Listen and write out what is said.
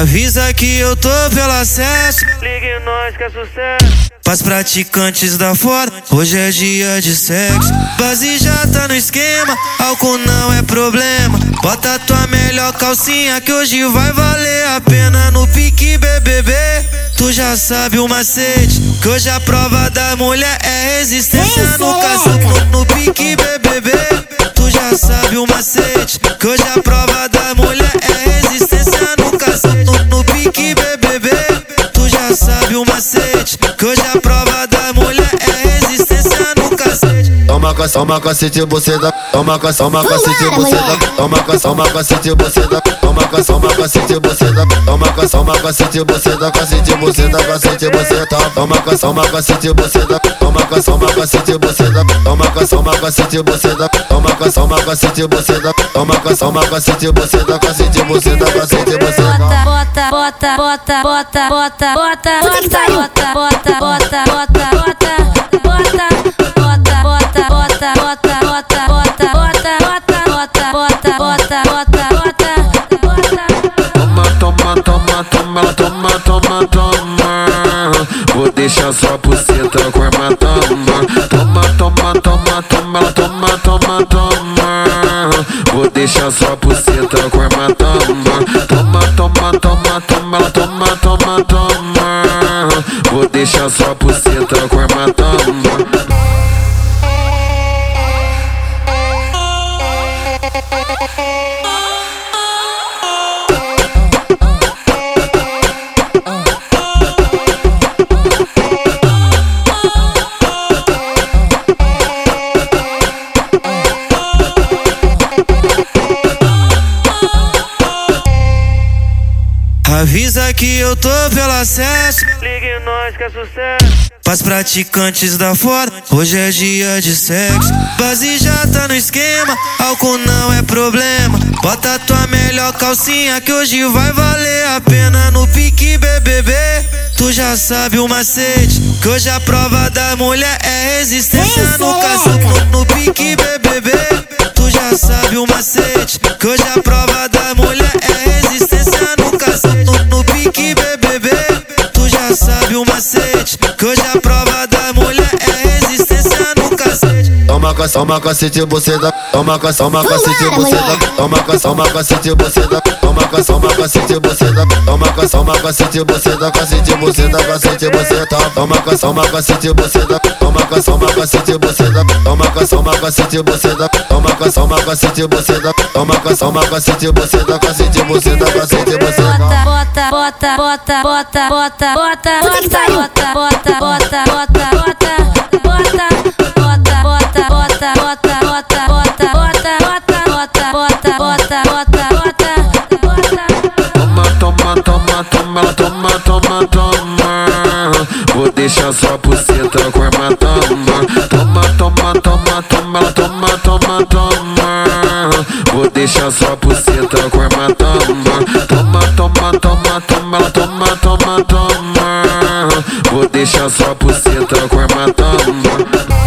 Avisa que eu tô pelo acesso. Ligue nós que é sucesso. Pras praticantes da fora, hoje é dia de sexo. Base já tá no esquema, álcool não é problema. Bota tua melhor calcinha que hoje vai valer a pena no pique BBB. Tu já sabe o macete, que hoje a prova da mulher é resistência no caço no, no pique BBB. Tu já sabe o macete, que hoje a Toma ca, toma cacete, você dá. Toma ca, toma cacete, você dá. Toma ca, toma cacete, você dá. Toma ca, toma cacete, você dá. Toma ca, toma cacete, você dá. Cacete, você dá. Cacete, você tá. Toma ca, toma cacete, você dá. Toma ca, toma cacete, você dá. Toma ca, toma cacete, você dá. Toma ca, toma cacete, você dá. Toma ca, toma cacete, você dá. Cacete, você dá. Cacete, você tá. Bota, bota, bota, bota, bota, bota, bota, bota, bota, bota, bota, bota, bota, toma, toma. Vou deixar sua buceta com hematoma. Toma, toma, toma, toma, ela toma, toma, toma. Vou deixar sua buceta com hematoma. Toma, toma, toma, toma, ela toma, toma, toma. Vou deixar sua buceta com hematoma. Avisa que eu tô pelo acesso. Ligue nós que é sucesso. Pras praticantes da fora, hoje é dia de sexo. Base já tá no esquema, álcool não é problema. Bota tua melhor calcinha que hoje vai valer a pena no pique BBB. Tu já sabe o macete, que hoje a prova da mulher é resistência no caço no, no pique BBB. Tu já sabe o macete, que hoje a prova da mulher sabe o macete, que hoje a prova da mulher é resistência no cacete. Toma ca, toma cacete, você dá. Toma ca, toma cacete, você dá. Toma ca, toma cacete, você dá. Toma ca, toma cacete, você dá. Toma ca, toma cacete, você dá. Cacete, você dá. Cacete, você tá. Toma ca, toma cacete, você dá. Toma ca, toma cacete, você dá. Toma ca, toma cacete, você dá. Toma ca, toma cacete, você dá. Toma ca, toma cacete, você dá. Cacete, você dá. Cacete, você tá. Bota, bota, bota, bota, bota, bota, pariu. bota, bota, bota, bota, bota, bota, bota, bota, bota, bota, bota, bota, bota, bota, bota, bota, bota, bota, bota. Toma, toma, toma, toma, toma, toma, toma. Vou deixar sua buceta com hematoma. Toma, toma, toma, toma, ela toma, toma, toma. Vou deixar sua buceta com hematoma. Toma, toma, toma, toma, ela toma, toma, toma. Vou deixar só por cê com toma.